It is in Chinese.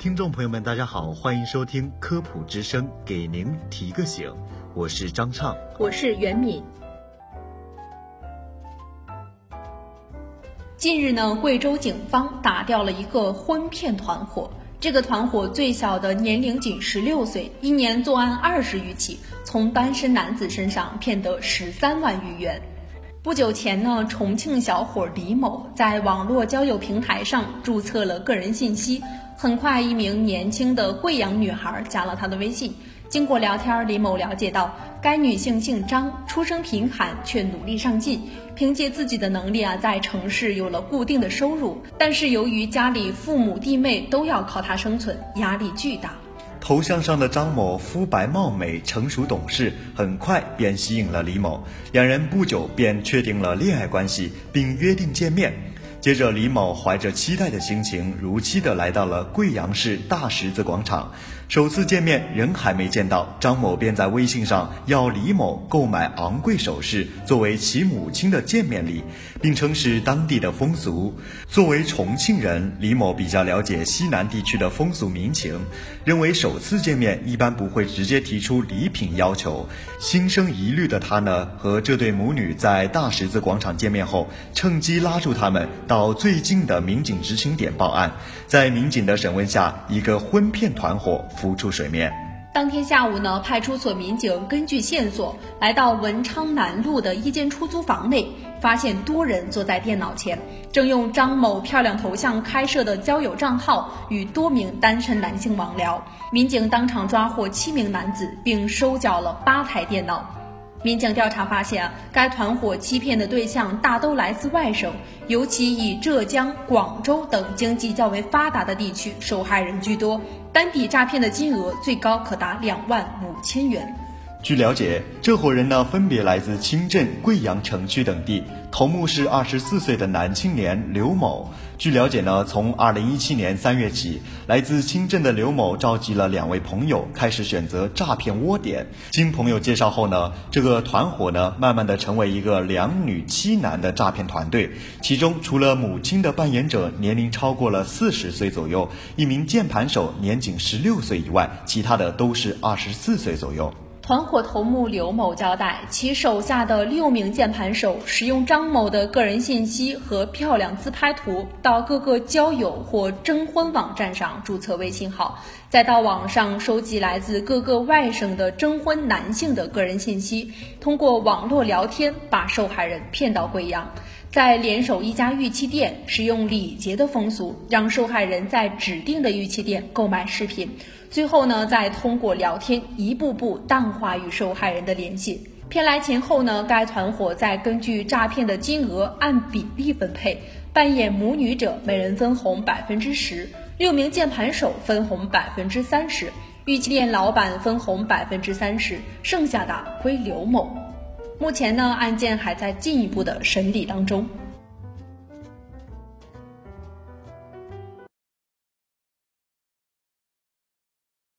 听众朋友们，大家好，欢迎收听科普之声，给您提个醒，我是张畅，我是袁敏。近日呢，贵州警方打掉了一个婚骗团伙。这个团伙最小的年龄仅十六岁，一年作案二十余起，从单身男子身上骗得十三万余元。不久前呢，重庆小伙李某在网络交友平台上注册了个人信息。很快，一名年轻的贵阳女孩加了他的微信。经过聊天，李某了解到该女性姓张，出身贫寒却努力上进，凭借自己的能力啊，在城市有了固定的收入。但是由于家里父母弟妹都要靠她生存，压力巨大。头像上的张某肤白貌美、成熟懂事，很快便吸引了李某，两人不久便确定了恋爱关系，并约定见面。接着，李某怀着期待的心情，如期的来到了贵阳市大十字广场。首次见面，人还没见到，张某便在微信上要李某购买昂贵首饰作为其母亲的见面礼，并称是当地的风俗。作为重庆人，李某比较了解西南地区的风俗民情，认为首次见面一般不会直接提出礼品要求。心生疑虑的他呢，和这对母女在大十字广场见面后，趁机拉住他们到最近的民警执勤点报案。在民警的审问下，一个婚骗团伙。浮出水面。当天下午呢，派出所民警根据线索来到文昌南路的一间出租房内，发现多人坐在电脑前，正用张某漂亮头像开设的交友账号与多名单身男性网聊。民警当场抓获七名男子，并收缴了八台电脑。民警调查发现，该团伙欺骗的对象大都来自外省，尤其以浙江、广州等经济较为发达的地区受害人居多，单笔诈骗的金额最高可达两万五千元。据了解，这伙人呢分别来自清镇、贵阳城区等地，头目是二十四岁的男青年刘某。据了解呢，从二零一七年三月起，来自清镇的刘某召集了两位朋友，开始选择诈骗窝点。经朋友介绍后呢，这个团伙呢，慢慢的成为一个两女七男的诈骗团队。其中，除了母亲的扮演者年龄超过了四十岁左右，一名键盘手年仅十六岁以外，其他的都是二十四岁左右。团伙头目刘某交代，其手下的六名键盘手使用张某的个人信息和漂亮自拍图，到各个交友或征婚网站上注册微信号，再到网上收集来自各个外省的征婚男性的个人信息，通过网络聊天把受害人骗到贵阳，再联手一家玉器店，使用礼节的风俗，让受害人在指定的玉器店购买饰品。最后呢，再通过聊天一步步淡化与受害人的联系。骗来钱后呢，该团伙再根据诈骗的金额按比例分配，扮演母女者每人分红百分之十，六名键盘手分红百分之三十，玉器店老板分红百分之三十，剩下的归刘某。目前呢，案件还在进一步的审理当中。